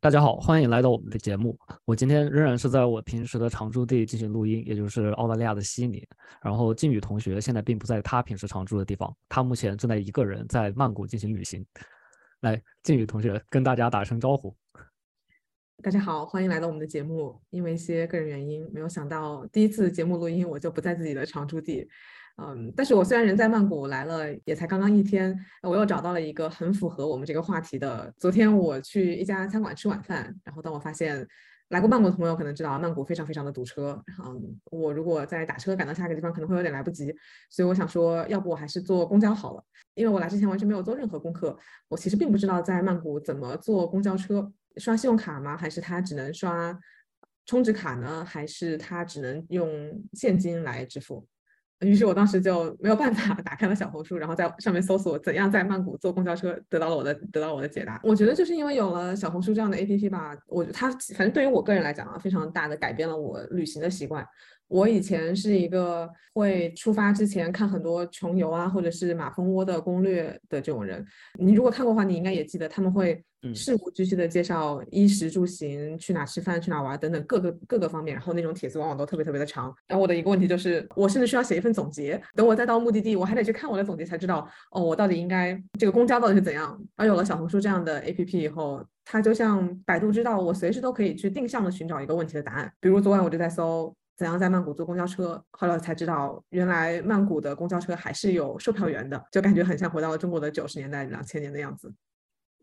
大家好，欢迎来到我们的节目。我今天仍然是在我平时的常住地进行录音，也就是澳大利亚的悉尼。然后靖宇同学现在并不在他平时常住的地方，他目前正在一个人在曼谷进行旅行。来，靖宇同学跟大家打声招呼。大家好，欢迎来到我们的节目。因为一些个人原因，没有想到第一次节目录音我就不在自己的常住地。嗯，但是我虽然人在曼谷来了，也才刚刚一天，我又找到了一个很符合我们这个话题的。昨天我去一家餐馆吃晚饭，然后当我发现来过曼谷的朋友可能知道，曼谷非常非常的堵车。嗯，我如果再打车赶到下一个地方，可能会有点来不及，所以我想说，要不我还是坐公交好了。因为我来之前完全没有做任何功课，我其实并不知道在曼谷怎么坐公交车，刷信用卡吗？还是他只能刷充值卡呢？还是他只能用现金来支付？于是我当时就没有办法 打开了小红书，然后在上面搜索怎样在曼谷坐公交车，得到了我的得到我的解答。我觉得就是因为有了小红书这样的 APP 吧，我觉得它反正对于我个人来讲啊，非常大的改变了我旅行的习惯。我以前是一个会出发之前看很多穷游啊，或者是马蜂窝的攻略的这种人。你如果看过的话，你应该也记得他们会事无巨细的介绍衣食住行、去哪吃饭、去哪玩等等各个各个方面。然后那种帖子往往都特别特别的长。然后我的一个问题就是，我甚至需要写一份总结。等我再到目的地，我还得去看我的总结才知道，哦，我到底应该这个公交到底是怎样。而有了小红书这样的 APP 以后，它就像百度知道，我随时都可以去定向的寻找一个问题的答案。比如昨晚我就在搜。怎样在曼谷坐公交车？后来才知道，原来曼谷的公交车还是有售票员的，就感觉很像回到了中国的九十年代、两千年的样子。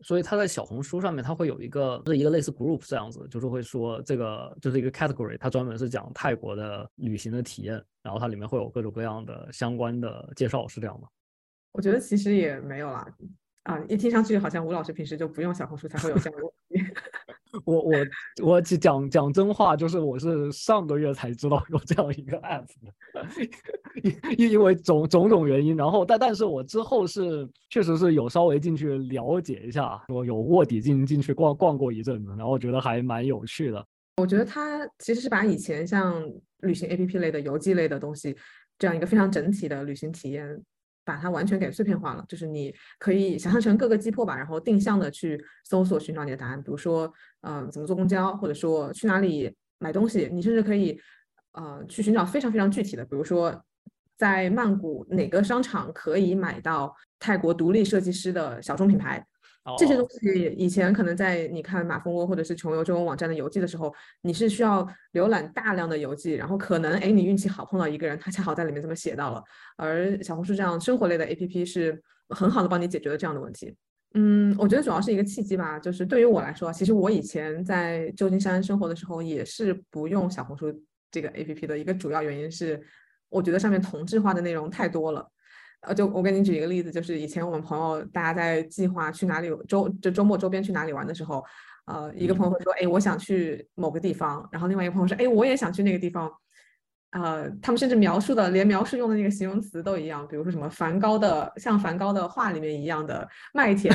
所以他在小红书上面，他会有一个是一个类似 group 这样子，就是会说这个就是一个 category，它专门是讲泰国的旅行的体验，然后它里面会有各种各样的相关的介绍，是这样吗？我觉得其实也没有啦，啊，一听上去好像吴老师平时就不用小红书才会有这样的问题。我我我讲讲真话，就是我是上个月才知道有这样一个 app 的，因因为种种种原因，然后但但是我之后是确实是有稍微进去了解一下，我有卧底进进去逛逛过一阵子，然后觉得还蛮有趣的。我觉得它其实是把以前像旅行 app 类的游记类的东西，这样一个非常整体的旅行体验。把它完全给碎片化了，就是你可以想象成各个击破吧，然后定向的去搜索寻找你的答案。比如说，嗯，怎么坐公交，或者说去哪里买东西，你甚至可以，呃，去寻找非常非常具体的，比如说在曼谷哪个商场可以买到泰国独立设计师的小众品牌。这些东西以前可能在你看马蜂窝或者是穷游这种网站的游记的时候，你是需要浏览大量的游记，然后可能哎你运气好碰到一个人，他恰好在里面这么写到了。而小红书这样生活类的 APP 是很好的帮你解决了这样的问题。嗯，我觉得主要是一个契机吧，就是对于我来说，其实我以前在旧金山生活的时候也是不用小红书这个 APP 的一个主要原因是，我觉得上面同质化的内容太多了。呃，就我给你举一个例子，就是以前我们朋友大家在计划去哪里周就周末周边去哪里玩的时候，呃，一个朋友会说，哎，我想去某个地方，然后另外一个朋友说，哎，我也想去那个地方，呃，他们甚至描述的连描述用的那个形容词都一样，比如说什么梵高的像梵高的画里面一样的麦田，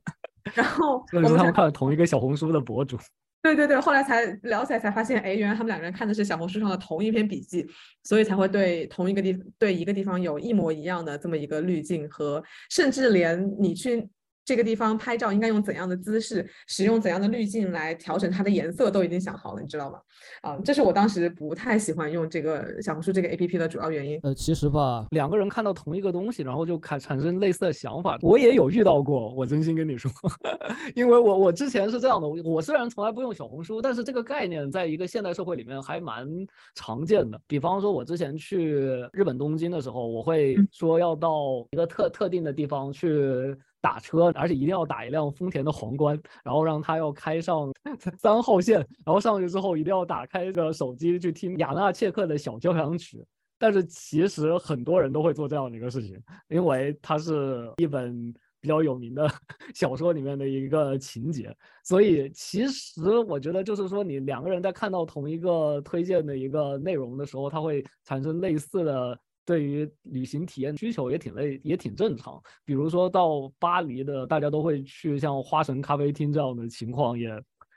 然后我们他们看了同一个小红书的博主。对对对，后来才聊起来才发现，哎，原来他们两个人看的是小红书上的同一篇笔记，所以才会对同一个地对一个地方有一模一样的这么一个滤镜和，甚至连你去。这个地方拍照应该用怎样的姿势，使用怎样的滤镜来调整它的颜色，都已经想好了，你知道吗？啊，这是我当时不太喜欢用这个小红书这个 A P P 的主要原因。呃，其实吧，两个人看到同一个东西，然后就产产生类似的想法，我也有遇到过。我真心跟你说，因为我我之前是这样的，我虽然从来不用小红书，但是这个概念在一个现代社会里面还蛮常见的。比方说，我之前去日本东京的时候，我会说要到一个特特定的地方去。打车，而且一定要打一辆丰田的皇冠，然后让他要开上 三号线，然后上去之后一定要打开个手机去听雅纳切克的小交响曲。但是其实很多人都会做这样的一个事情，因为它是一本比较有名的 小说里面的一个情节，所以其实我觉得就是说，你两个人在看到同一个推荐的一个内容的时候，它会产生类似的。对于旅行体验需求也挺累，也挺正常。比如说到巴黎的，大家都会去像花神咖啡厅这样的情况也。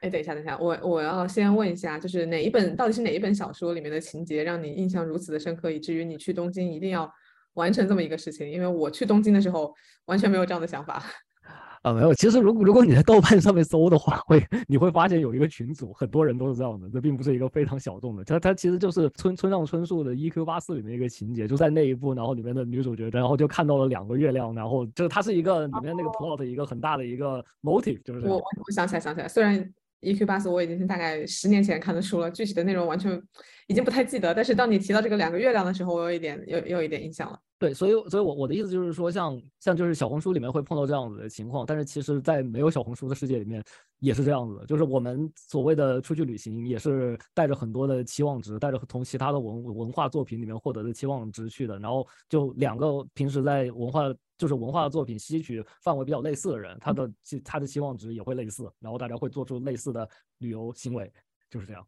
哎，等一下，等一下，我我要先问一下，就是哪一本到底是哪一本小说里面的情节让你印象如此的深刻，以至于你去东京一定要完成这么一个事情？因为我去东京的时候完全没有这样的想法。啊，没有。其实，如果如果你在豆瓣上面搜的话，会你会发现有一个群组，很多人都是这样的。这并不是一个非常小众的，它它其实就是村村上春树的《E.Q. 八四》里面一个情节，就在那一部，然后里面的女主角，然后就看到了两个月亮，然后就是它是一个里面那个 plot 一个很大的一个 motive，就是我我想起来想起来，虽然。E.Q. 八四我已经是大概十年前看的书了，具体的内容完全已经不太记得。但是当你提到这个两个月亮的时候，我有一点有有一点印象了。对，所以所以，我我的意思就是说，像像就是小红书里面会碰到这样子的情况，但是其实在没有小红书的世界里面也是这样子的，就是我们所谓的出去旅行也是带着很多的期望值，带着从其他的文文化作品里面获得的期望值去的，然后就两个平时在文化。就是文化作品吸取范围比较类似的人，他的期他的期望值也会类似，然后大家会做出类似的旅游行为，就是这样。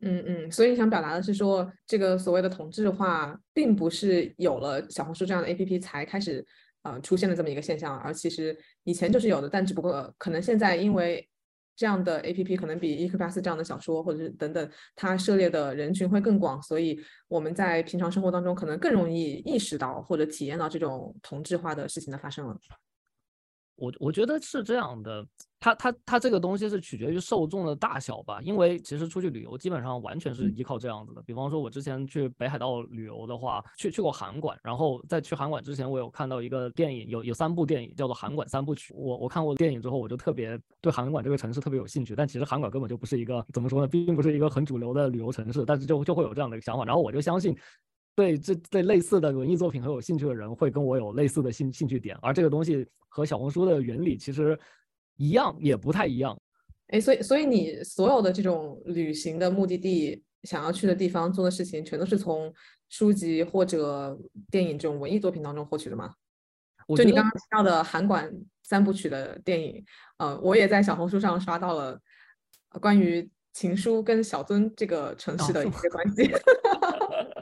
嗯嗯，所以想表达的是说，这个所谓的同质化，并不是有了小红书这样的 APP 才开始呃出现的这么一个现象，而其实以前就是有的，但只不过可能现在因为。这样的 A P P 可能比《伊克巴斯》这样的小说，或者是等等，它涉猎的人群会更广，所以我们在平常生活当中可能更容易意识到或者体验到这种同质化的事情的发生了。我我觉得是这样的。它它它这个东西是取决于受众的大小吧，因为其实出去旅游基本上完全是依靠这样子的。比方说，我之前去北海道旅游的话，去去过函馆，然后在去函馆之前，我有看到一个电影，有有三部电影叫做《函馆三部曲》。我我看过电影之后，我就特别对函馆这个城市特别有兴趣。但其实函馆根本就不是一个怎么说呢，并不是一个很主流的旅游城市，但是就就会有这样的一个想法。然后我就相信，对这对类似的文艺作品很有兴趣的人，会跟我有类似的兴兴趣点。而这个东西和小红书的原理其实。一样也不太一样，哎，所以所以你所有的这种旅行的目的地，想要去的地方，做的事情，全都是从书籍或者电影这种文艺作品当中获取的吗？就你刚刚提到的韩馆三部曲的电影，呃，我也在小红书上刷到了关于情书跟小樽这个城市的一些关系。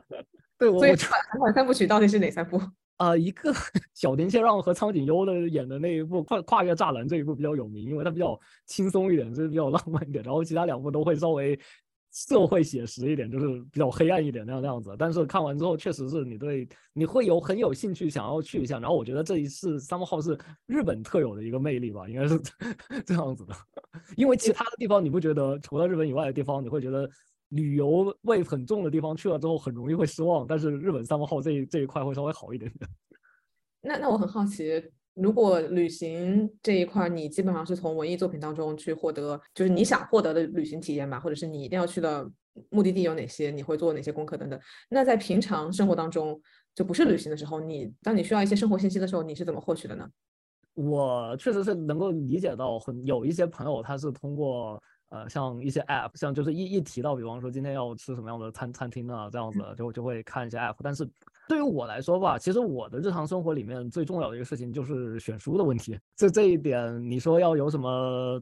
对，所以韩馆三部曲到底是哪三部？啊，一个 小田切让和苍井优的演的那一部《跨跨越栅栏》这一部比较有名，因为它比较轻松一点，就是比较浪漫一点。然后其他两部都会稍微社会写实一点，就是比较黑暗一点那样那样子。但是看完之后，确实是你对你会有很有兴趣想要去一下。然后我觉得这一次三号是日本特有的一个魅力吧，应该是 这样子的。因为其他的地方你不觉得，除了日本以外的地方，你会觉得。旅游味很重的地方去了之后很容易会失望，但是日本三号这这一块会稍微好一点点。那那我很好奇，如果旅行这一块你基本上是从文艺作品当中去获得，就是你想获得的旅行体验吧，或者是你一定要去的目的地有哪些，你会做哪些功课等等。那在平常生活当中，就不是旅行的时候，你当你需要一些生活信息的时候，你是怎么获取的呢？我确实是能够理解到，很有一些朋友他是通过。呃，像一些 app，像就是一一提到，比方说今天要吃什么样的餐餐厅啊，这样子就就会看一些 app。但是对于我来说吧，其实我的日常生活里面最重要的一个事情就是选书的问题。这这一点，你说要有什么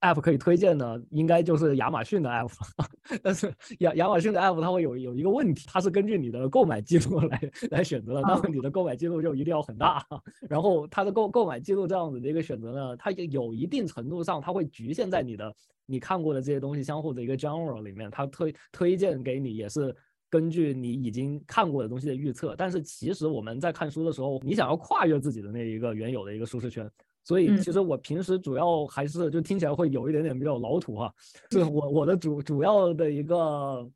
app 可以推荐的？应该就是亚马逊的 app。但是亚亚马逊的 app 它会有有一个问题，它是根据你的购买记录 来来选择的，那么你的购买记录就一定要很大。然后它的购购买记录这样子的一个选择呢，它有一定程度上它会局限在你的。你看过的这些东西相互的一个 genre 里面，它推推荐给你也是根据你已经看过的东西的预测。但是其实我们在看书的时候，你想要跨越自己的那一个原有的一个舒适圈，所以其实我平时主要还是就听起来会有一点点比较老土哈，是我我的主主要的一个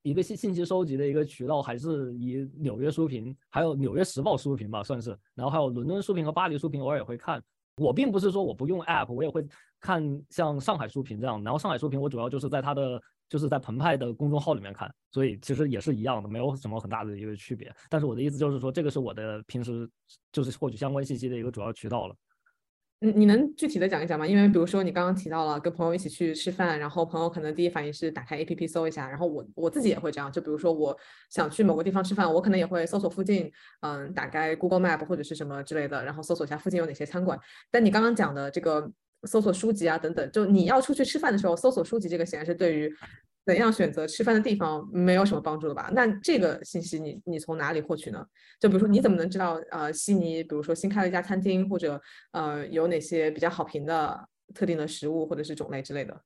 一个信信息收集的一个渠道，还是以纽约书评，还有纽约时报书评吧，算是，然后还有伦敦书评和巴黎书评，偶尔也会看。我并不是说我不用 app，我也会看像上海书评这样。然后上海书评我主要就是在它的就是在澎湃的公众号里面看，所以其实也是一样的，没有什么很大的一个区别。但是我的意思就是说，这个是我的平时就是获取相关信息的一个主要渠道了。你你能具体的讲一讲吗？因为比如说你刚刚提到了跟朋友一起去吃饭，然后朋友可能第一反应是打开 A P P 搜一下，然后我我自己也会这样。就比如说我想去某个地方吃饭，我可能也会搜索附近，嗯，打开 Google Map 或者是什么之类的，然后搜索一下附近有哪些餐馆。但你刚刚讲的这个搜索书籍啊等等，就你要出去吃饭的时候搜索书籍，这个显然是对于。怎样选择吃饭的地方没有什么帮助的吧？那这个信息你你从哪里获取呢？就比如说你怎么能知道呃悉尼比如说新开了一家餐厅或者呃有哪些比较好评的特定的食物或者是种类之类的？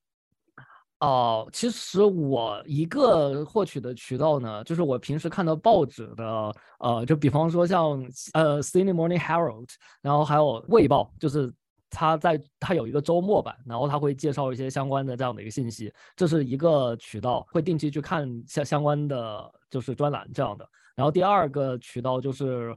哦，其实我一个获取的渠道呢，就是我平时看到报纸的，呃，就比方说像呃《Sydney Morning Herald》，然后还有《卫报》，就是它在他有一个周末版，然后他会介绍一些相关的这样的一个信息，这是一个渠道，会定期去看相相关的就是专栏这样的。然后第二个渠道就是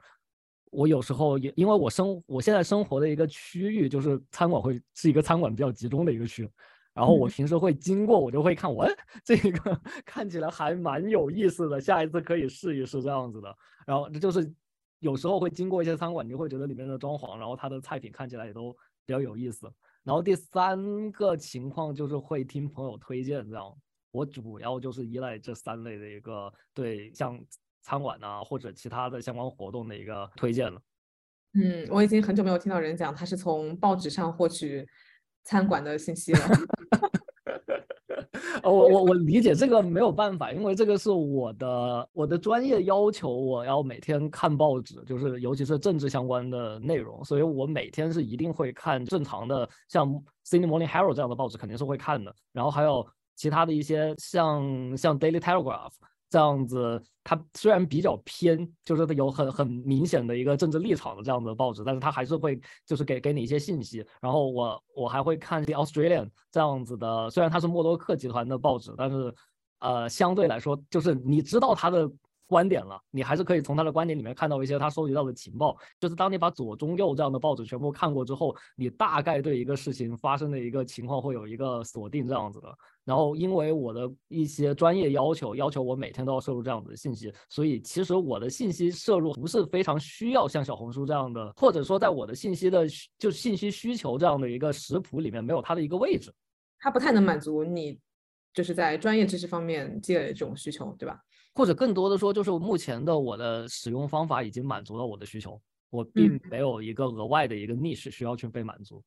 我有时候也因为我生我现在生活的一个区域就是餐馆会是一个餐馆比较集中的一个区。然后我平时会经过，我就会看，我这个 看起来还蛮有意思的，下一次可以试一试这样子的。然后这就是有时候会经过一些餐馆，你会觉得里面的装潢，然后它的菜品看起来也都比较有意思。然后第三个情况就是会听朋友推荐这样，我主要就是依赖这三类的一个对像餐馆啊或者其他的相关活动的一个推荐了。嗯，我已经很久没有听到人讲他是从报纸上获取。餐馆的信息了，我我我理解这个没有办法，因为这个是我的我的专业要求，我要每天看报纸，就是尤其是政治相关的内容，所以我每天是一定会看正常的，像《Sydney Morning Herald》这样的报纸肯定是会看的，然后还有其他的一些像像《Daily Telegraph》。这样子，它虽然比较偏，就是有很很明显的一个政治立场的这样的报纸，但是它还是会就是给给你一些信息。然后我我还会看一些 Australian 这样子的，虽然它是默多克集团的报纸，但是呃相对来说，就是你知道它的。观点了，你还是可以从他的观点里面看到一些他收集到的情报。就是当你把左中右这样的报纸全部看过之后，你大概对一个事情发生的一个情况会有一个锁定这样子的。然后因为我的一些专业要求，要求我每天都要摄入这样子的信息，所以其实我的信息摄入不是非常需要像小红书这样的，或者说在我的信息的就信息需求这样的一个食谱里面没有它的一个位置，它不太能满足你就是在专业知识方面积累这种需求，对吧？或者更多的说，就是目前的我的使用方法已经满足了我的需求，我并没有一个额外的一个 niche 需要去被满足。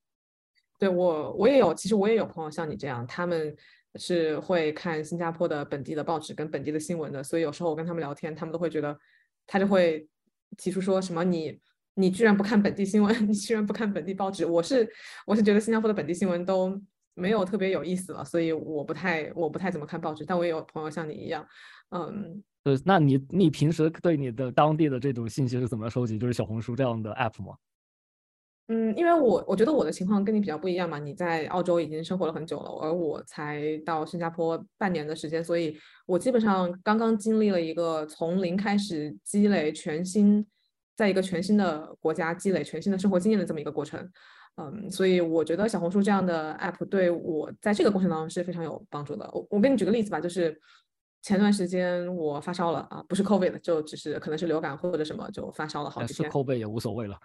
对我，我也有，其实我也有朋友像你这样，他们是会看新加坡的本地的报纸跟本地的新闻的，所以有时候我跟他们聊天，他们都会觉得，他就会提出说什么你你居然不看本地新闻，你居然不看本地报纸。我是我是觉得新加坡的本地新闻都没有特别有意思了，所以我不太我不太怎么看报纸，但我也有朋友像你一样。嗯，对，那你你平时对你的当地的这种信息是怎么收集？就是小红书这样的 app 吗？嗯，因为我我觉得我的情况跟你比较不一样嘛，你在澳洲已经生活了很久了，而我才到新加坡半年的时间，所以我基本上刚刚经历了一个从零开始积累全新，在一个全新的国家积累全新的生活经验的这么一个过程。嗯，所以我觉得小红书这样的 app 对我在这个过程当中是非常有帮助的。我我给你举个例子吧，就是。前段时间我发烧了啊，不是 COVID，就只是可能是流感或者什么，就发烧了好几天。是 COVID 也无所谓了。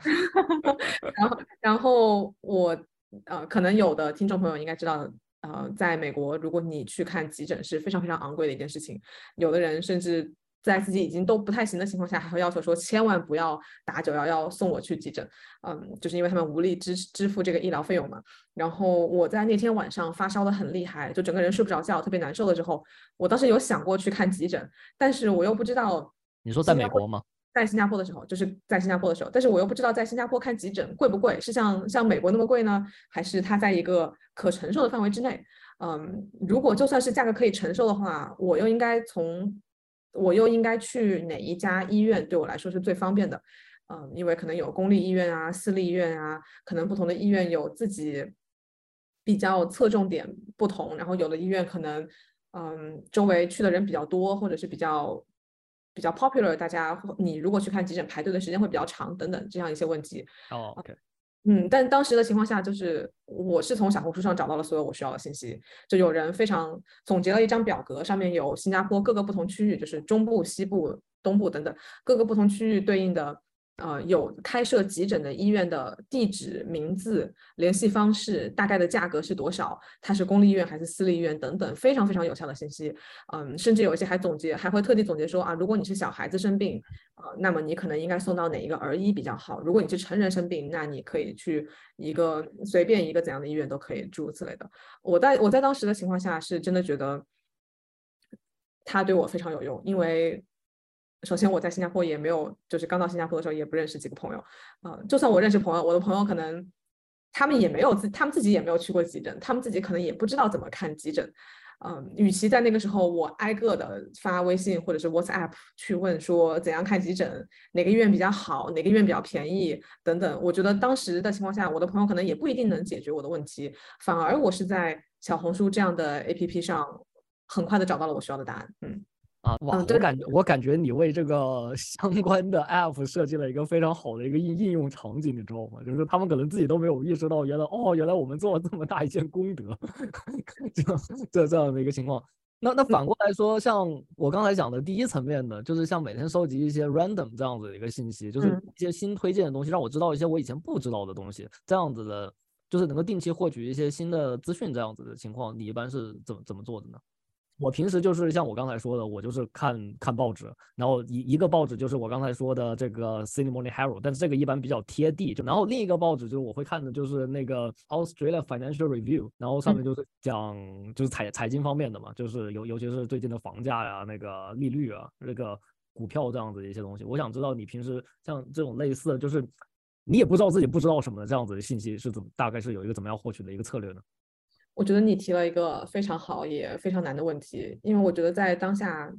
然后，然后我呃，可能有的听众朋友应该知道，呃，在美国，如果你去看急诊是非常非常昂贵的一件事情，有的人甚至。在自己已经都不太行的情况下，还会要求说千万不要打九幺幺送我去急诊，嗯，就是因为他们无力支支付这个医疗费用嘛。然后我在那天晚上发烧的很厉害，就整个人睡不着觉，特别难受的时候，我当时有想过去看急诊，但是我又不知道。你说在美国吗？在新加坡的时候，就是在新加坡的时候，但是我又不知道在新加坡看急诊贵不贵，是像像美国那么贵呢，还是它在一个可承受的范围之内？嗯，如果就算是价格可以承受的话，我又应该从。我又应该去哪一家医院？对我来说是最方便的，嗯，因为可能有公立医院啊、私立医院啊，可能不同的医院有自己比较侧重点不同，然后有的医院可能，嗯，周围去的人比较多，或者是比较比较 popular，大家你如果去看急诊排队的时间会比较长等等这样一些问题。哦，OK。嗯，但当时的情况下，就是我是从小红书上找到了所有我需要的信息，就有人非常总结了一张表格，上面有新加坡各个不同区域，就是中部、西部、东部等等各个不同区域对应的。呃，有开设急诊的医院的地址、名字、联系方式，大概的价格是多少？它是公立医院还是私立医院等等，非常非常有效的信息。嗯，甚至有一些还总结，还会特地总结说啊，如果你是小孩子生病，呃，那么你可能应该送到哪一个儿医比较好？如果你是成人生病，那你可以去一个随便一个怎样的医院都可以，诸如此类的。我在我在当时的情况下，是真的觉得他对我非常有用，因为。首先，我在新加坡也没有，就是刚到新加坡的时候也不认识几个朋友，嗯，就算我认识朋友，我的朋友可能他们也没有自，他们自己也没有去过急诊，他们自己可能也不知道怎么看急诊，嗯，与其在那个时候我挨个的发微信或者是 WhatsApp 去问说怎样看急诊，哪个医院比较好，哪个医院比较便宜等等，我觉得当时的情况下，我的朋友可能也不一定能解决我的问题，反而我是在小红书这样的 APP 上很快的找到了我需要的答案。嗯。啊，哇！我感觉我感觉你为这个相关的 app 设计了一个非常好的一个应应用场景，你知道吗？就是他们可能自己都没有意识到，原来哦，原来我们做了这么大一件功德，这样这这样的一个情况。那那反过来说，像我刚才讲的第一层面的，就是像每天收集一些 random 这样子的一个信息，就是一些新推荐的东西，让我知道一些我以前不知道的东西，这样子的，就是能够定期获取一些新的资讯，这样子的情况，你一般是怎么怎么做的呢？我平时就是像我刚才说的，我就是看看报纸，然后一一个报纸就是我刚才说的这个 Sydney Morning Herald，但是这个一般比较贴地。就然后另一个报纸就是我会看的就是那个 Australia Financial Review，然后上面就是讲就是财财经方面的嘛，就是尤尤其是最近的房价呀、那个利率啊、那个股票这样子的一些东西。我想知道你平时像这种类似的就是你也不知道自己不知道什么的这样子的信息是怎么大概是有一个怎么样获取的一个策略呢？我觉得你提了一个非常好也非常难的问题，因为我觉得在当下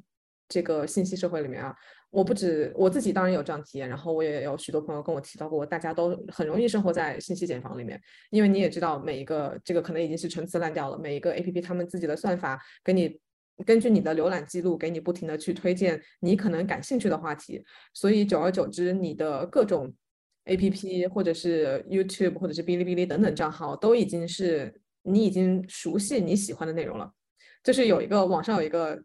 这个信息社会里面啊，我不止我自己当然有这样体验，然后我也有许多朋友跟我提到过，大家都很容易生活在信息茧房里面，因为你也知道，每一个这个可能已经是陈词滥调了，每一个 A P P 他们自己的算法给你根据你的浏览记录给你不停的去推荐你可能感兴趣的话题，所以久而久之，你的各种 A P P 或者是 YouTube 或者是哔哩哔哩等等账号都已经是。你已经熟悉你喜欢的内容了，就是有一个网上有一个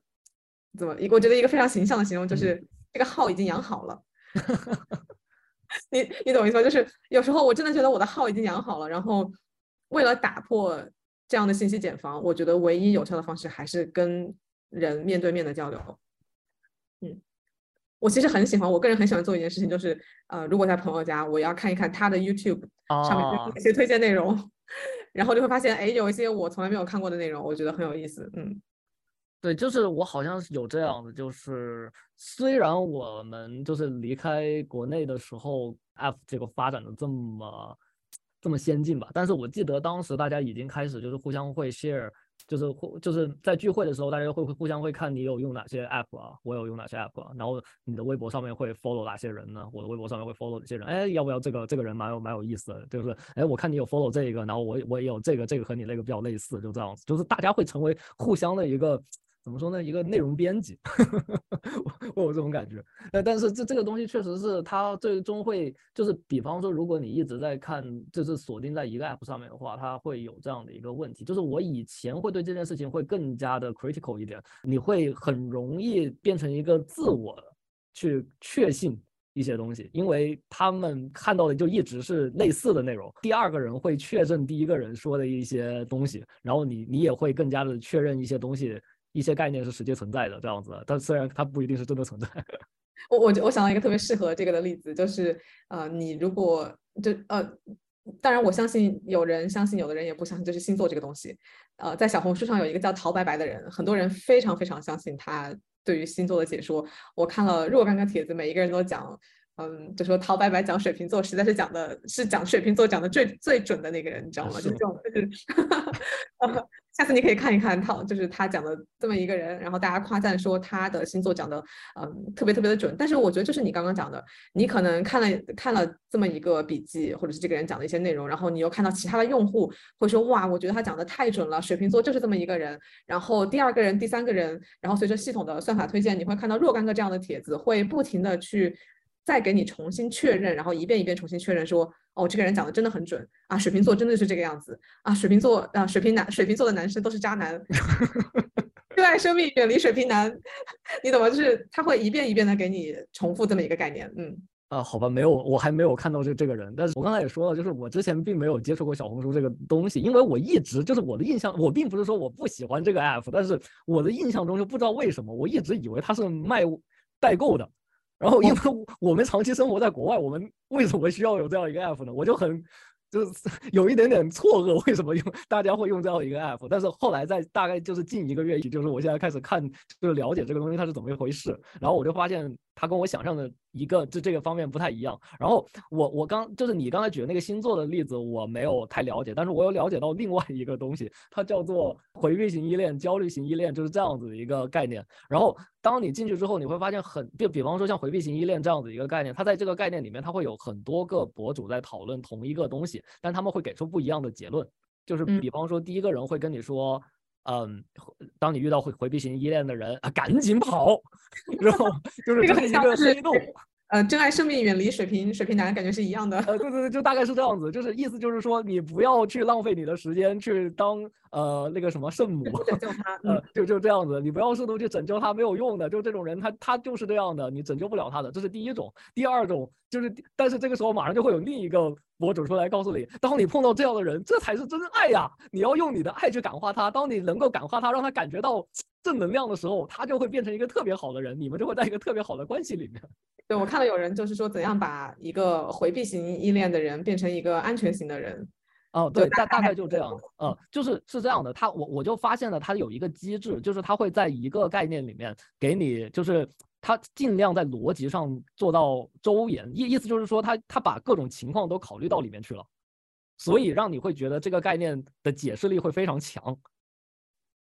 怎么一个我觉得一个非常形象的形容，就是这个号已经养好了。你你懂我意思吗？就是有时候我真的觉得我的号已经养好了，然后为了打破这样的信息茧房，我觉得唯一有效的方式还是跟人面对面的交流。嗯，我其实很喜欢，我个人很喜欢做一件事情，就是呃，如果在朋友家，我要看一看他的 YouTube 上面有哪些推荐内容。然后就会发现，哎，有一些我从来没有看过的内容，我觉得很有意思。嗯，对，就是我好像是有这样的，就是虽然我们就是离开国内的时候，F 这个发展的这么这么先进吧，但是我记得当时大家已经开始就是互相会 share。就是互就是在聚会的时候，大家会互相会看你有用哪些 app 啊，我有用哪些 app 啊，然后你的微博上面会 follow 哪些人呢？我的微博上面会 follow 哪些人？哎，要不要这个这个人蛮有蛮有意思的，就是哎，我看你有 follow 这个，然后我我也有这个这个和你那个比较类似，就这样子，就是大家会成为互相的一个。怎么说呢？一个内容编辑，我有这种感觉。呃，但是这这个东西确实是它最终会，就是比方说，如果你一直在看，就是锁定在一个 app 上面的话，它会有这样的一个问题。就是我以前会对这件事情会更加的 critical 一点，你会很容易变成一个自我去确信一些东西，因为他们看到的就一直是类似的内容。第二个人会确认第一个人说的一些东西，然后你你也会更加的确认一些东西。一些概念是实际存在的这样子，但虽然它不一定是真的存在。我我我想到一个特别适合这个的例子，就是呃，你如果就呃，当然我相信有人相信，有的人也不相信，就是星座这个东西。呃，在小红书上有一个叫陶白白的人，很多人非常非常相信他对于星座的解说。我看了若干个帖子，每一个人都讲，嗯，就说陶白白讲水瓶座实在是讲的是讲水瓶座讲的最最准的那个人，你知道吗？就这种就是。下次你可以看一看他，就是他讲的这么一个人，然后大家夸赞说他的星座讲的，嗯，特别特别的准。但是我觉得就是你刚刚讲的，你可能看了看了这么一个笔记，或者是这个人讲的一些内容，然后你又看到其他的用户会说，哇，我觉得他讲的太准了，水瓶座就是这么一个人。然后第二个人、第三个人，然后随着系统的算法推荐，你会看到若干个这样的帖子，会不停的去。再给你重新确认，然后一遍一遍重新确认，说哦，这个人讲的真的很准啊，水瓶座真的是这个样子啊，水瓶座啊，水瓶男，水瓶座的男生都是渣男，热爱生命，远离水瓶男，你怎么？就是他会一遍一遍的给你重复这么一个概念，嗯，啊，好吧，没有，我还没有看到这这个人，但是我刚才也说了，就是我之前并没有接触过小红书这个东西，因为我一直就是我的印象，我并不是说我不喜欢这个 app，但是我的印象中就不知道为什么，我一直以为它是卖代购的。然后，因为我们长期生活在国外，我们为什么需要有这样一个 app 呢？我就很就是 有一点点错愕，为什么用大家会用这样一个 app？但是后来在大概就是近一个月，就是我现在开始看，就是了解这个东西它是怎么一回事。然后我就发现它跟我想象的一个这这个方面不太一样。然后我我刚就是你刚才举的那个星座的例子，我没有太了解，但是我有了解到另外一个东西，它叫做回避型依恋、焦虑型依恋，就是这样子的一个概念。然后当你进去之后，你会发现很就比方说像回避型依恋这样子一个概念，它在这个概念里面，它会有很多个博主在讨论同一个东西，但他们会给出不一样的结论。就是比方说，第一个人会跟你说。嗯，当你遇到回回避型依恋的人啊，赶紧跑，然后 就是这是一个黑洞。呃，珍爱生命，远离水瓶水瓶男，感觉是一样的。呃，对对对，就大概是这样子，就是意思就是说，你不要去浪费你的时间去当呃那个什么圣母，拯救他，呃，就 就这样子，你不要试图去拯救他，没有用的，就这种人，他他就是这样的，你拯救不了他的，这是第一种。第二种就是，但是这个时候马上就会有另一个博主出来告诉你，当你碰到这样的人，这才是真爱呀，你要用你的爱去感化他，当你能够感化他，让他感觉到正能量的时候，他就会变成一个特别好的人，你们就会在一个特别好的关系里面。对，我看到有人就是说，怎样把一个回避型依恋的人变成一个安全型的人？哦，对，大大概就这样。嗯，就是是这样的。他我我就发现了，他有一个机制，就是他会在一个概念里面给你，就是他尽量在逻辑上做到周延。意意思就是说，他他把各种情况都考虑到里面去了，所以让你会觉得这个概念的解释力会非常强。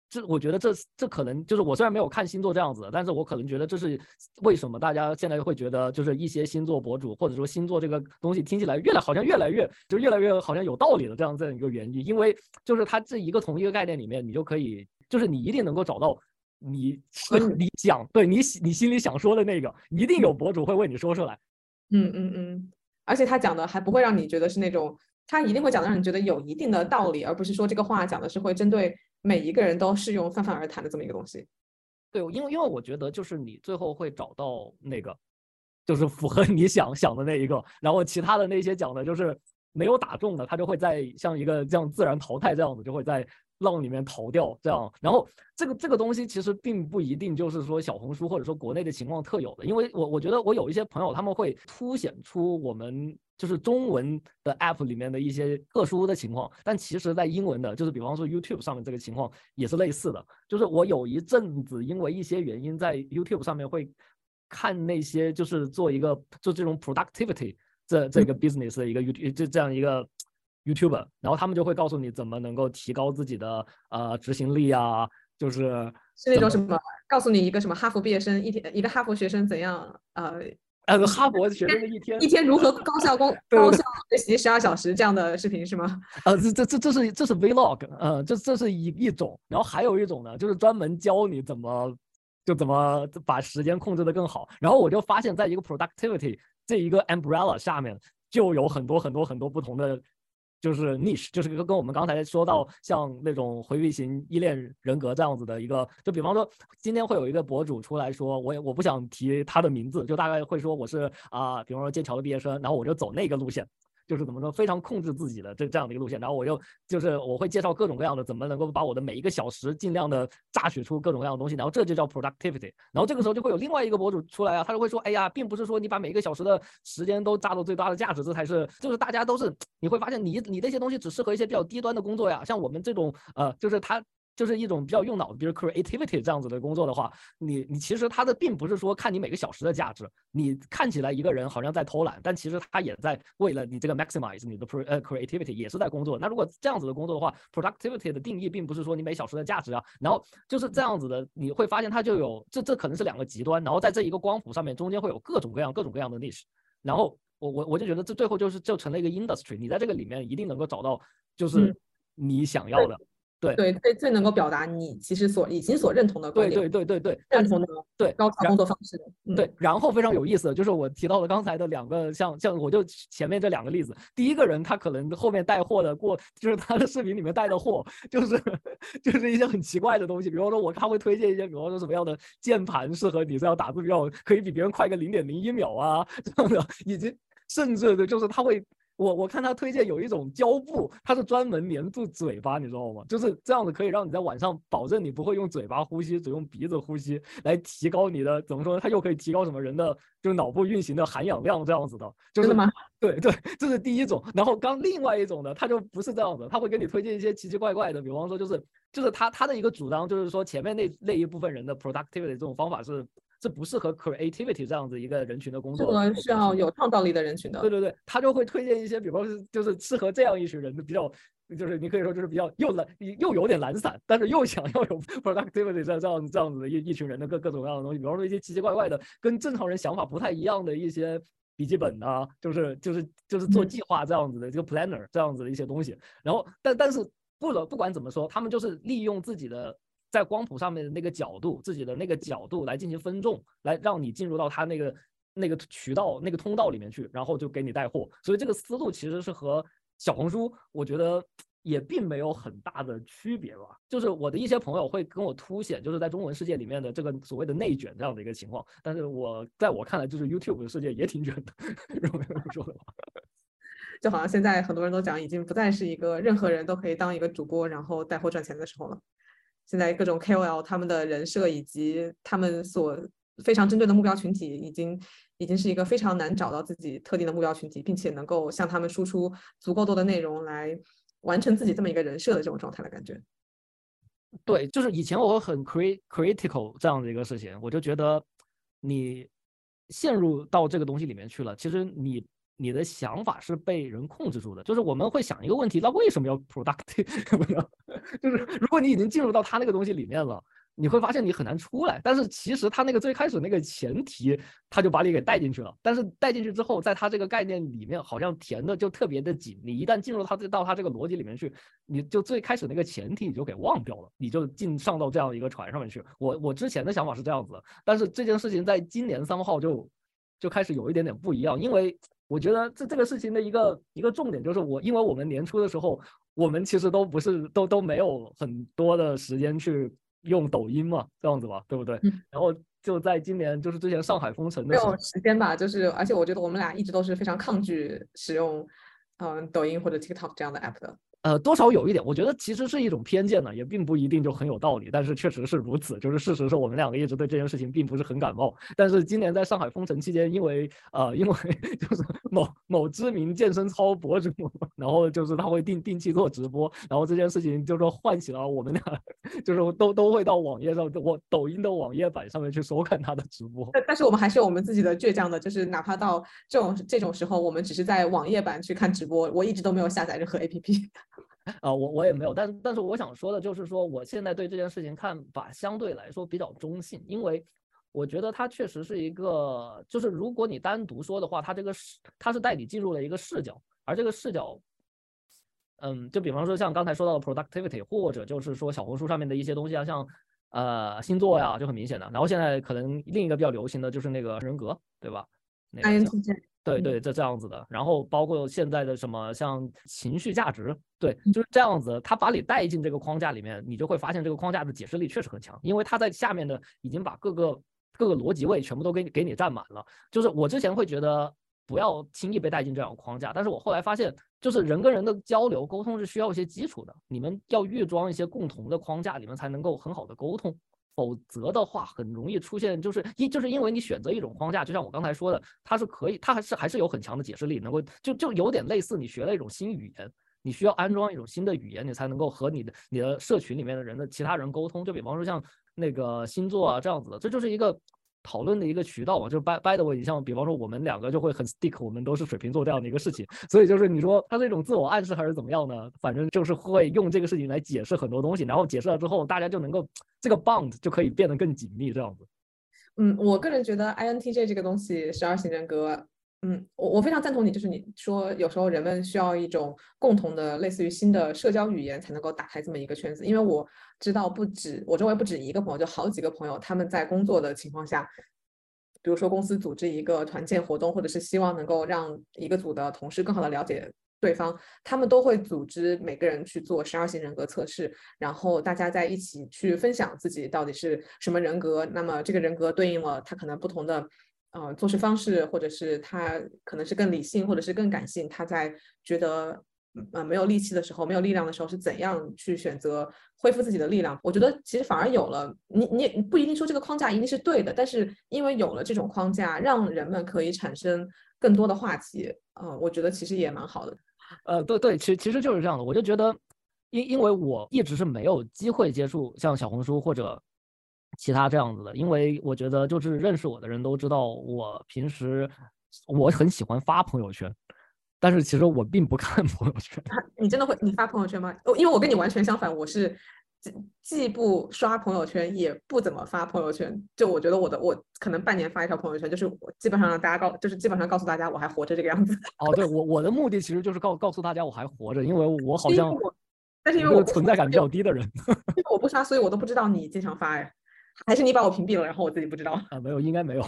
这我觉得这这可能就是我虽然没有看星座这样子，但是我可能觉得这是为什么大家现在会觉得就是一些星座博主或者说星座这个东西听起来越来好像越来越就越来越好像有道理的这样这样一个原因，因为就是它这一个同一个概念里面，你就可以就是你一定能够找到你 你想对你你心里想说的那个，一定有博主会为你说出来。嗯嗯嗯，而且他讲的还不会让你觉得是那种。他一定会讲的让你觉得有一定的道理，而不是说这个话讲的是会针对每一个人都适用、泛泛而谈的这么一个东西。对，因为因为我觉得就是你最后会找到那个，就是符合你想想的那一个，然后其他的那些讲的就是没有打中的，他就会在像一个这样自然淘汰这样子，就会在浪里面逃掉这样。然后这个这个东西其实并不一定就是说小红书或者说国内的情况特有的，因为我我觉得我有一些朋友他们会凸显出我们。就是中文的 app 里面的一些特殊的情况，但其实在英文的，就是比方说 YouTube 上面这个情况也是类似的。就是我有一阵子因为一些原因在 YouTube 上面会看那些就是做一个做这种 productivity 这这个 business 的一个 YouTube 就这样一个 YouTuber，然后他们就会告诉你怎么能够提高自己的呃执行力啊，就是是那种什么告诉你一个什么哈佛毕业生一天一个哈佛学生怎样呃。呃，哈佛学生的一天一天如何高效工 高效学习十二小时这样的视频是吗？呃，这这这这是这是 vlog，呃，这这是一一种，然后还有一种呢，就是专门教你怎么就怎么把时间控制的更好。然后我就发现，在一个 productivity 这一个 umbrella 下面，就有很多很多很多不同的。就是 niche，就是跟跟我们刚才说到像那种回避型依恋人格这样子的一个，就比方说今天会有一个博主出来说，我也我不想提他的名字，就大概会说我是啊，比方说剑桥的毕业生，然后我就走那个路线。就是怎么说，非常控制自己的这这样的一个路线，然后我又就是我会介绍各种各样的怎么能够把我的每一个小时尽量的榨取出各种各样的东西，然后这就叫 productivity。然后这个时候就会有另外一个博主出来啊，他就会说，哎呀，并不是说你把每一个小时的时间都榨到最大的价值，这才是就是大家都是你会发现你你那些东西只适合一些比较低端的工作呀，像我们这种呃，就是他。就是一种比较用脑的，比如 creativity 这样子的工作的话，你你其实它的并不是说看你每个小时的价值，你看起来一个人好像在偷懒，但其实他也在为了你这个 maximize 你的 pro 呃 creativity 也是在工作。那如果这样子的工作的话，productivity 的定义并不是说你每小时的价值啊，然后就是这样子的，你会发现它就有这这可能是两个极端，然后在这一个光谱上面中间会有各种各样各种各样的 niche，然后我我我就觉得这最后就是就成了一个 industry，你在这个里面一定能够找到就是你想要的。对对，最最能够表达你其实所已经所认同的观点，对对对对对，认同的对高考工作方式。对，然后非常有意思，就是我提到了刚才的两个，像像我就前面这两个例子，第一个人他可能后面带货的过，就是他的视频里面带的货，就是 就是一些很奇怪的东西，比方说我他会推荐一些，比方说什么样的键盘适合你这样打字比较可以比别人快个零点零一秒啊这样的，以及甚至的就是他会。我我看他推荐有一种胶布，它是专门粘住嘴巴，你知道吗？就是这样子可以让你在晚上保证你不会用嘴巴呼吸，只用鼻子呼吸，来提高你的怎么说？它又可以提高什么人的就是脑部运行的含氧量这样子的。就是吗？对对，这是第一种。然后刚另外一种呢，它就不是这样子，他会给你推荐一些奇奇怪怪的，比方说就是就是他他的一个主张就是说前面那那一部分人的 productivity 这种方法是。这不适合 creativity 这样子一个人群的工作，这个是要有创造力的人群的。对对对，他就会推荐一些，比方说就是适合这样一群人的比较。就是你可以说就是比较又懒又有点懒散，但是又想要有 productivity 这这样这样子的一一群人的各各种各样的东西，比方说一些奇奇怪怪的跟正常人想法不太一样的一些笔记本啊，就是就是就是做计划这样子的这个 planner 这样子的一些东西。然后但但是不了不管怎么说，他们就是利用自己的在光谱上面的那个角度，自己的那个角度来进行分众，来让你进入到他那个那个渠道那个通道里面去，然后就给你带货。所以这个思路其实是和。小红书，我觉得也并没有很大的区别吧。就是我的一些朋友会跟我凸显，就是在中文世界里面的这个所谓的内卷这样的一个情况。但是我在我看来，就是 YouTube 的世界也挺卷的。认为这么说的话，就好像现在很多人都讲，已经不再是一个任何人都可以当一个主播，然后带货赚钱的时候了。现在各种 KOL 他们的人设以及他们所非常针对的目标群体，已经。已经是一个非常难找到自己特定的目标群体，并且能够向他们输出足够多的内容来完成自己这么一个人设的这种状态的感觉。对，就是以前我很 critical 这样的一个事情，我就觉得你陷入到这个东西里面去了，其实你你的想法是被人控制住的。就是我们会想一个问题，那为什么要 productive？呢 就是如果你已经进入到他那个东西里面了。你会发现你很难出来，但是其实他那个最开始那个前提，他就把你给带进去了。但是带进去之后，在他这个概念里面，好像填的就特别的紧。你一旦进入他这到他这个逻辑里面去，你就最开始那个前提你就给忘掉了，你就进上到这样一个船上面去。我我之前的想法是这样子，但是这件事情在今年三号就就开始有一点点不一样，因为我觉得这这个事情的一个一个重点就是我，因为我们年初的时候，我们其实都不是都都没有很多的时间去。用抖音嘛，这样子吧，对不对？然后就在今年，就是之前上海封城的时候，没有时间吧，就是而且我觉得我们俩一直都是非常抗拒使用，嗯，抖音或者 TikTok 这样的 app 的。呃，多少有一点，我觉得其实是一种偏见呢，也并不一定就很有道理，但是确实是如此。就是事实是我们两个一直对这件事情并不是很感冒。但是今年在上海封城期间，因为呃，因为 就是某某知名健身操博主，然后就是他会定定期做直播，然后这件事情就是说唤起了我们俩，就是都都会到网页上，我抖音的网页版上面去收看他的直播。但但是我们还是有我们自己的倔强的，就是哪怕到这种这种时候，我们只是在网页版去看直播，我一直都没有下载任何 APP。啊，我我也没有，但但是我想说的就是说，我现在对这件事情看法相对来说比较中性，因为我觉得它确实是一个，就是如果你单独说的话，它这个视它是带你进入了一个视角，而这个视角，嗯，就比方说像刚才说到的 productivity，或者就是说小红书上面的一些东西啊，像呃星座呀，就很明显的。然后现在可能另一个比较流行的就是那个人格，对吧？对对，这这样子的，然后包括现在的什么像情绪价值，对，就是这样子。他把你带进这个框架里面，你就会发现这个框架的解释力确实很强，因为他在下面的已经把各个各个逻辑位全部都给你给你占满了。就是我之前会觉得不要轻易被带进这样框架，但是我后来发现，就是人跟人的交流沟通是需要一些基础的，你们要预装一些共同的框架，你们才能够很好的沟通。否则的话，很容易出现，就是一就是因为你选择一种框架，就像我刚才说的，它是可以，它还是还是有很强的解释力，能够就就有点类似你学了一种新语言，你需要安装一种新的语言，你才能够和你的你的社群里面的人的其他人沟通。就比方说像那个星座啊这样子的，这就是一个。讨论的一个渠道嘛，就是 by by the way，你像比方说我们两个就会很 stick，我们都是水瓶座这样的一个事情，所以就是你说它是一种自我暗示还是怎么样呢？反正就是会用这个事情来解释很多东西，然后解释了之后，大家就能够这个 bond 就可以变得更紧密这样子。嗯，我个人觉得 INTJ 这个东西，十二型人格。嗯，我我非常赞同你，就是你说有时候人们需要一种共同的类似于新的社交语言才能够打开这么一个圈子，因为我知道不止我周围不止一个朋友，就好几个朋友他们在工作的情况下，比如说公司组织一个团建活动，或者是希望能够让一个组的同事更好的了解对方，他们都会组织每个人去做十二型人格测试，然后大家在一起去分享自己到底是什么人格，那么这个人格对应了他可能不同的。呃，做事方式，或者是他可能是更理性，或者是更感性。他在觉得呃没有力气的时候，没有力量的时候，是怎样去选择恢复自己的力量？我觉得其实反而有了，你你也不一定说这个框架一定是对的，但是因为有了这种框架，让人们可以产生更多的话题。呃，我觉得其实也蛮好的。呃，对对，其其实就是这样的。我就觉得，因因为我一直是没有机会接触像小红书或者。其他这样子的，因为我觉得就是认识我的人都知道，我平时我很喜欢发朋友圈，但是其实我并不看 朋友圈。你真的会你发朋友圈吗？因为我跟你完全相反，我是既既不刷朋友圈，也不怎么发朋友圈。就我觉得我的我可能半年发一条朋友圈，就是我基本上让大家告，就是基本上告诉大家我还活着这个样子。哦，对我我的目的其实就是告告诉大家我还活着，因为我好像，但是因为我存在感比较低的人，因为我不刷，所以我都不知道你经常发哎。还是你把我屏蔽了，然后我自己不知道啊？没有，应该没有，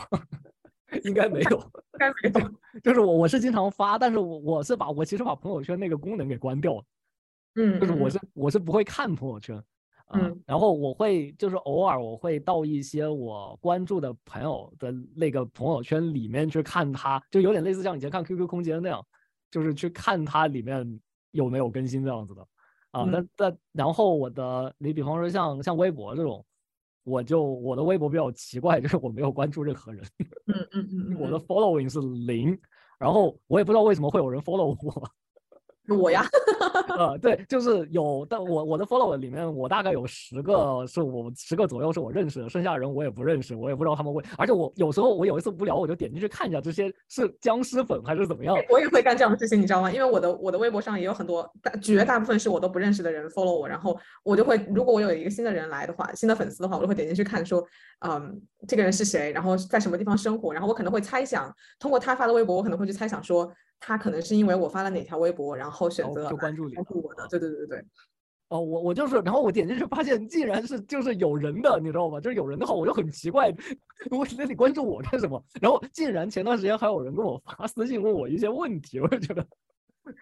应该没有，应该没有。就是我，我是经常发，但是我我是把我其实把朋友圈那个功能给关掉了。嗯，就是我是我是不会看朋友圈，嗯，然后我会就是偶尔我会到一些我关注的朋友的那个朋友圈里面去看，他就有点类似像以前看 QQ 空间那样，就是去看他里面有没有更新这样子的啊。但但然后我的你比方说像像微博这种。我就我的微博比较奇怪，就是我没有关注任何人，嗯嗯嗯，我的 following 是零，然后我也不知道为什么会有人 follow 我。我呀，呃，对，就是有，但我我的 follow 里面，我大概有十个是我十个左右是我认识的，剩下的人我也不认识，我也不知道他们会，而且我有时候我有一次无聊，我就点进去看一下这些是僵尸粉还是怎么样。我也会干这样的事情，你知道吗？因为我的我的微博上也有很多大绝大部分是我都不认识的人 follow 我，然后我就会，如果我有一个新的人来的话，新的粉丝的话，我就会点进去看，说，嗯，这个人是谁，然后在什么地方生活，然后我可能会猜想，通过他发的微博，我可能会去猜想说。他可能是因为我发了哪条微博，然后选择关注你，关注我的。对对对对对。哦，我我就是，然后我点进去发现，竟然是就是有人的，你知道吗？就是有人的话，我就很奇怪，我那你关注我干什么？然后竟然前段时间还有人跟我发私信问我一些问题，我就觉得，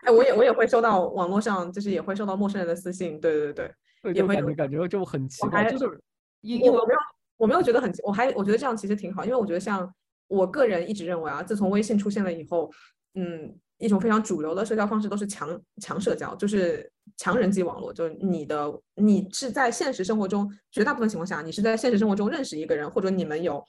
哎，我也我也会收到网络上，就是也会收到陌生人的私信，对对对对，也会感觉感觉就很奇怪，就是因为我没有我没有觉得很，我还我觉得这样其实挺好，因为我觉得像我个人一直认为啊，自从微信出现了以后，嗯。一种非常主流的社交方式都是强强社交，就是强人际网络。就是你的，你是在现实生活中绝大部分情况下，你是在现实生活中认识一个人，或者你们有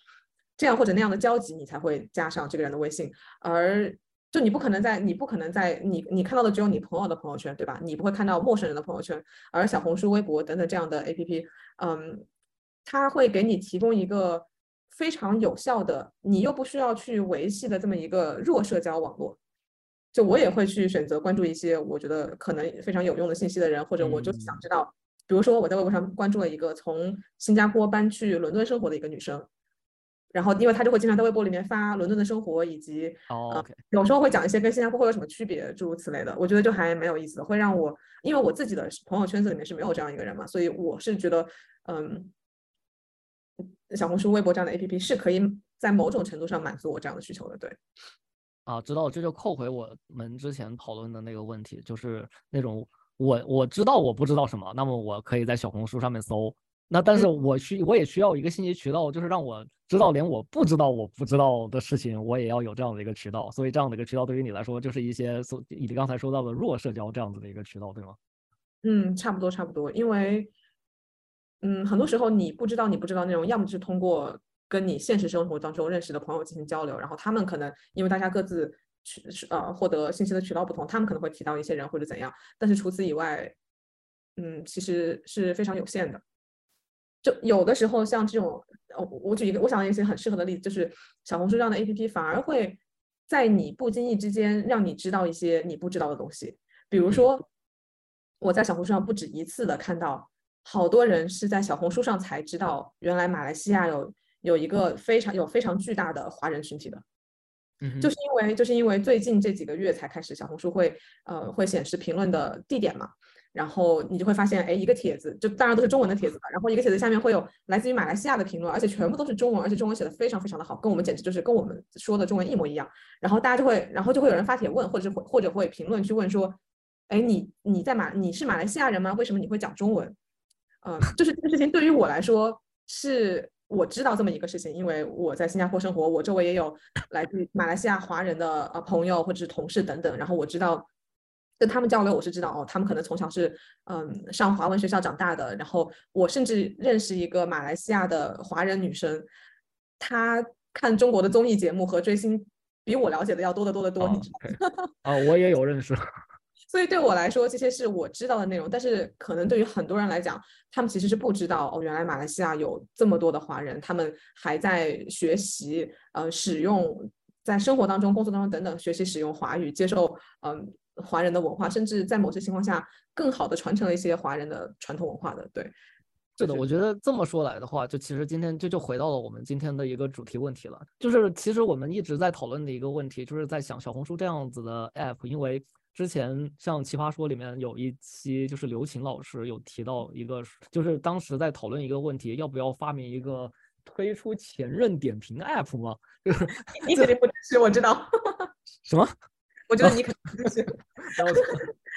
这样或者那样的交集，你才会加上这个人的微信。而就你不可能在，你不可能在你你看到的只有你朋友的朋友圈，对吧？你不会看到陌生人的朋友圈。而小红书、微博等等这样的 APP，嗯，它会给你提供一个非常有效的，你又不需要去维系的这么一个弱社交网络。就我也会去选择关注一些我觉得可能非常有用的信息的人，或者我就想知道，比如说我在微博上关注了一个从新加坡搬去伦敦生活的一个女生，然后因为她就会经常在微博里面发伦敦的生活，以及哦，有时候会讲一些跟新加坡会有什么区别，诸如此类的，我觉得就还蛮有意思的，会让我因为我自己的朋友圈子里面是没有这样一个人嘛，所以我是觉得，嗯，小红书、微博这样的 APP 是可以在某种程度上满足我这样的需求的，对。啊，知道，这就扣回我们之前讨论的那个问题，就是那种我我知道我不知道什么，那么我可以在小红书上面搜，那但是我需我也需要一个信息渠道，就是让我知道连我不知道我不知道的事情，我也要有这样的一个渠道，所以这样的一个渠道对于你来说，就是一些所你刚才说到的弱社交这样子的一个渠道，对吗？嗯，差不多差不多，因为嗯，很多时候你不知道你不知道内容，要么就是通过。跟你现实生活当中认识的朋友进行交流，然后他们可能因为大家各自去呃获得信息的渠道不同，他们可能会提到一些人或者怎样，但是除此以外，嗯，其实是非常有限的。就有的时候像这种，我我举一个我想到一些很适合的例子，就是小红书这样的 APP 反而会在你不经意之间让你知道一些你不知道的东西。比如说，我在小红书上不止一次的看到，好多人是在小红书上才知道，原来马来西亚有。有一个非常有非常巨大的华人群体的，嗯，就是因为就是因为最近这几个月才开始，小红书会呃会显示评论的地点嘛，然后你就会发现，哎，一个帖子就当然都是中文的帖子吧，然后一个帖子下面会有来自于马来西亚的评论，而且全部都是中文，而且中文写的非常非常的好，跟我们简直就是跟我们说的中文一模一样。然后大家就会，然后就会有人发帖问，或者是或者会评论去问说，哎，你你在马你是马来西亚人吗？为什么你会讲中文？嗯，就是这个事情对于我来说是。我知道这么一个事情，因为我在新加坡生活，我周围也有来自马来西亚华人的呃朋友或者是同事等等，然后我知道跟他们交流，我是知道哦，他们可能从小是嗯上华文学校长大的，然后我甚至认识一个马来西亚的华人女生，她看中国的综艺节目和追星比我了解的要多得多得多，你知道吗？啊，我也有认识。所以对我来说，这些是我知道的内容，但是可能对于很多人来讲，他们其实是不知道哦，原来马来西亚有这么多的华人，他们还在学习，呃，使用在生活当中、工作当中等等学习使用华语，接受嗯华人的文化，甚至在某些情况下更好的传承了一些华人的传统文化的。对，是的，我觉得这么说来的话，就其实今天这就回到了我们今天的一个主题问题了，就是其实我们一直在讨论的一个问题，就是在想小红书这样子的 app，因为。之前像《奇葩说》里面有一期，就是刘琴老师有提到一个，就是当时在讨论一个问题，要不要发明一个推出前任点评 app 吗？就是你肯定不支持，我知道。什么？我觉得你肯定不支持。然后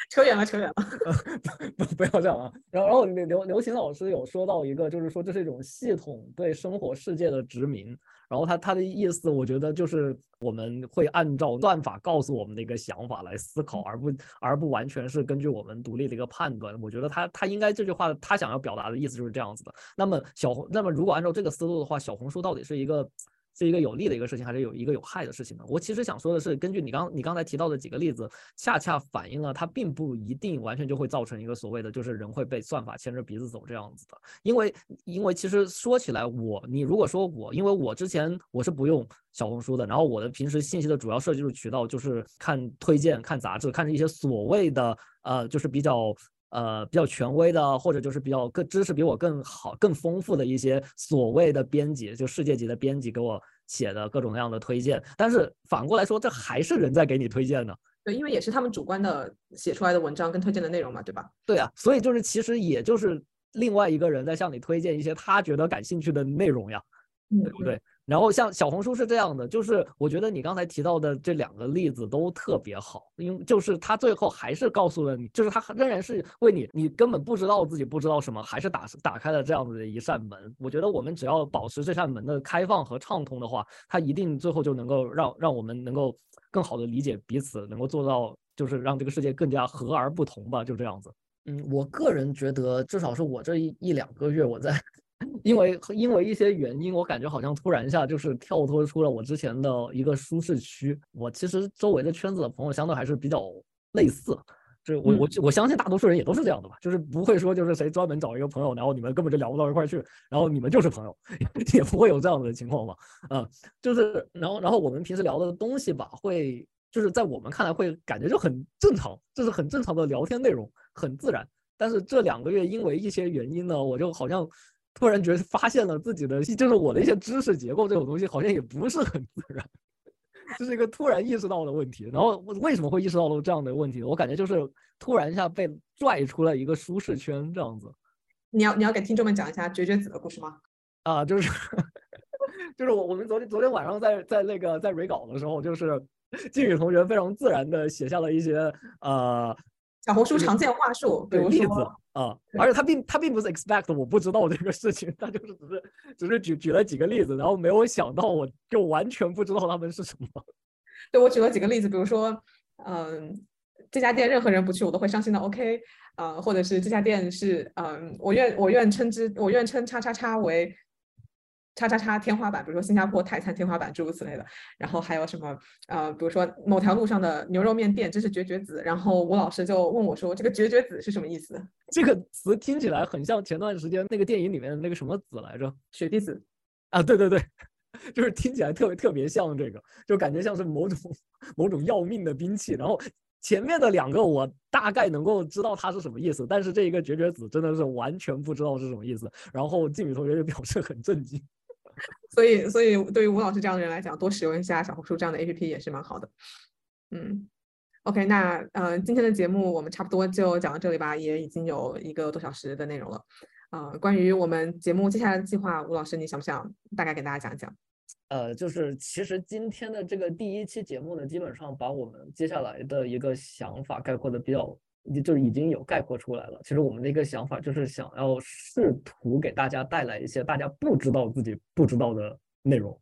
扯远了，扯远了。不不要这样啊！然后然后刘刘刘琴老师有说到一个，就是说这是一种系统对生活世界的殖民。然后他他的意思，我觉得就是我们会按照算法告诉我们的一个想法来思考，而不而不完全是根据我们独立的一个判断。我觉得他他应该这句话他想要表达的意思就是这样子的。那么小红，那么如果按照这个思路的话，小红书到底是一个？是一个有利的一个事情，还是有一个有害的事情呢？我其实想说的是，根据你刚你刚才提到的几个例子，恰恰反映了它并不一定完全就会造成一个所谓的就是人会被算法牵着鼻子走这样子的。因为因为其实说起来，我你如果说我，因为我之前我是不用小红书的，然后我的平时信息的主要摄入渠道就是看推荐、看杂志、看一些所谓的呃就是比较。呃，比较权威的，或者就是比较更知识比我更好、更丰富的一些所谓的编辑，就世界级的编辑给我写的各种各样的推荐。但是反过来说，这还是人在给你推荐呢。对，因为也是他们主观的写出来的文章跟推荐的内容嘛，对吧？对啊，所以就是其实也就是另外一个人在向你推荐一些他觉得感兴趣的内容呀，对不对？然后像小红书是这样的，就是我觉得你刚才提到的这两个例子都特别好，因为就是他最后还是告诉了你，就是他仍然是为你，你根本不知道自己不知道什么，还是打打开了这样子的一扇门。我觉得我们只要保持这扇门的开放和畅通的话，它一定最后就能够让让我们能够更好的理解彼此，能够做到就是让这个世界更加和而不同吧，就这样子。嗯，我个人觉得，至少是我这一一两个月我在。因为因为一些原因，我感觉好像突然一下就是跳脱出了我之前的一个舒适区。我其实周围的圈子的朋友相对还是比较类似，就是我我我相信大多数人也都是这样的吧，就是不会说就是谁专门找一个朋友，然后你们根本就聊不到一块去，然后你们就是朋友，也不会有这样的情况吧。嗯，就是然后然后我们平时聊的东西吧，会就是在我们看来会感觉就很正常，这是很正常的聊天内容，很自然。但是这两个月因为一些原因呢，我就好像。突然觉得发现了自己的，就是我的一些知识结构这种东西，好像也不是很自然，这是一个突然意识到的问题。然后为什么会意识到了这样的问题？我感觉就是突然一下被拽出了一个舒适圈这样子。你要你要给听众们讲一下绝绝子的故事吗？啊，就是 就是我我们昨天昨天晚上在在那个在 re 稿的时候，就是 靖宇同学非常自然的写下了一些呃。小红书常见话术，比如例子啊，而且他并他并不是 expect 我不知道这个事情，他就是只是只是举举了几个例子，然后没有想到我就完全不知道他们是什么。对我举了几个例子，比如说，嗯，这家店任何人不去我都会伤心的，OK，呃，或者是这家店是，嗯，我愿我愿称之我愿称叉叉叉为。叉叉叉天花板，比如说新加坡泰餐天花板，诸如此类的。然后还有什么？呃，比如说某条路上的牛肉面店，这是绝绝子。然后吴老师就问我说：“这个绝绝子是什么意思？”这个词听起来很像前段时间那个电影里面的那个什么子来着？雪滴子啊，对对对，就是听起来特别特别像这个，就感觉像是某种某种要命的兵器。然后前面的两个我大概能够知道它是什么意思，但是这一个绝绝子真的是完全不知道是什么意思。然后静宇同学就表示很震惊。所以，所以对于吴老师这样的人来讲，多使用一下小红书这样的 APP 也是蛮好的。嗯，OK，那呃，今天的节目我们差不多就讲到这里吧，也已经有一个多小时的内容了。呃，关于我们节目接下来的计划，吴老师你想不想大概给大家讲一讲？呃，就是其实今天的这个第一期节目呢，基本上把我们接下来的一个想法概括的比较。就已经有概括出来了。其实我们的一个想法就是想要试图给大家带来一些大家不知道自己不知道的内容。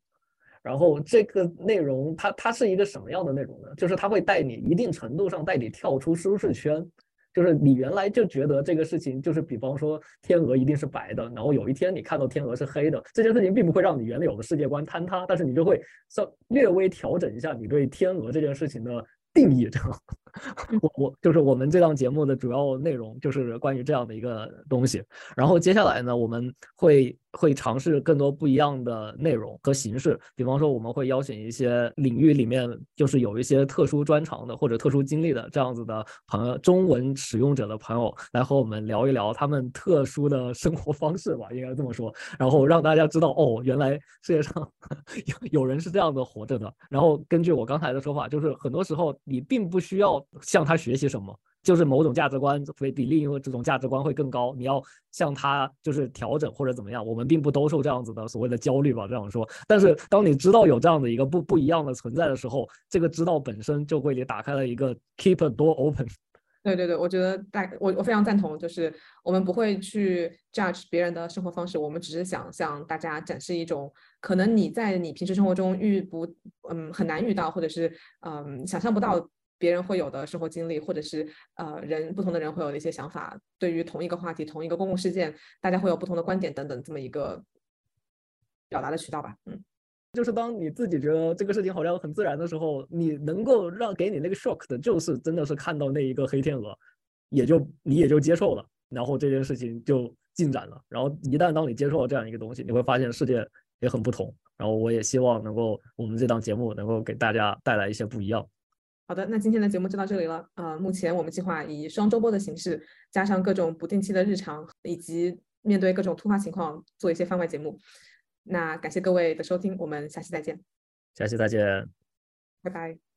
然后这个内容它它是一个什么样的内容呢？就是它会带你一定程度上带你跳出舒适圈。就是你原来就觉得这个事情就是，比方说天鹅一定是白的，然后有一天你看到天鹅是黑的，这件事情并不会让你原有的世界观坍塌，但是你就会稍略微调整一下你对天鹅这件事情的。定义这样。我我就是我们这档节目的主要内容就是关于这样的一个东西。然后接下来呢，我们会会尝试更多不一样的内容和形式。比方说，我们会邀请一些领域里面就是有一些特殊专长的或者特殊经历的这样子的朋友，中文使用者的朋友来和我们聊一聊他们特殊的生活方式吧，应该这么说。然后让大家知道，哦，原来世界上 有有人是这样的活着的。然后根据我刚才的说法，就是很多时候你并不需要。向他学习什么，就是某种价值观会比另一个这种价值观会更高。你要向他就是调整或者怎么样，我们并不兜售这样子的所谓的焦虑吧，这样说。但是当你知道有这样的一个不不一样的存在的时候，这个知道本身就会给打开了一个 keep a door open。对对对，我觉得大我我非常赞同，就是我们不会去 judge 别人的生活方式，我们只是想向大家展示一种可能你在你平时生活中遇不嗯很难遇到，或者是嗯想象不到。别人会有的生活经历，或者是呃人不同的人会有的一些想法，对于同一个话题、同一个公共事件，大家会有不同的观点等等，这么一个表达的渠道吧。嗯，就是当你自己觉得这个事情好像很自然的时候，你能够让给你那个 shock 的，就是真的是看到那一个黑天鹅，也就你也就接受了，然后这件事情就进展了。然后一旦当你接受了这样一个东西，你会发现世界也很不同。然后我也希望能够我们这档节目能够给大家带来一些不一样。好的，那今天的节目就到这里了。呃，目前我们计划以双周播的形式，加上各种不定期的日常，以及面对各种突发情况做一些番外节目。那感谢各位的收听，我们下期再见。下期再见，拜拜。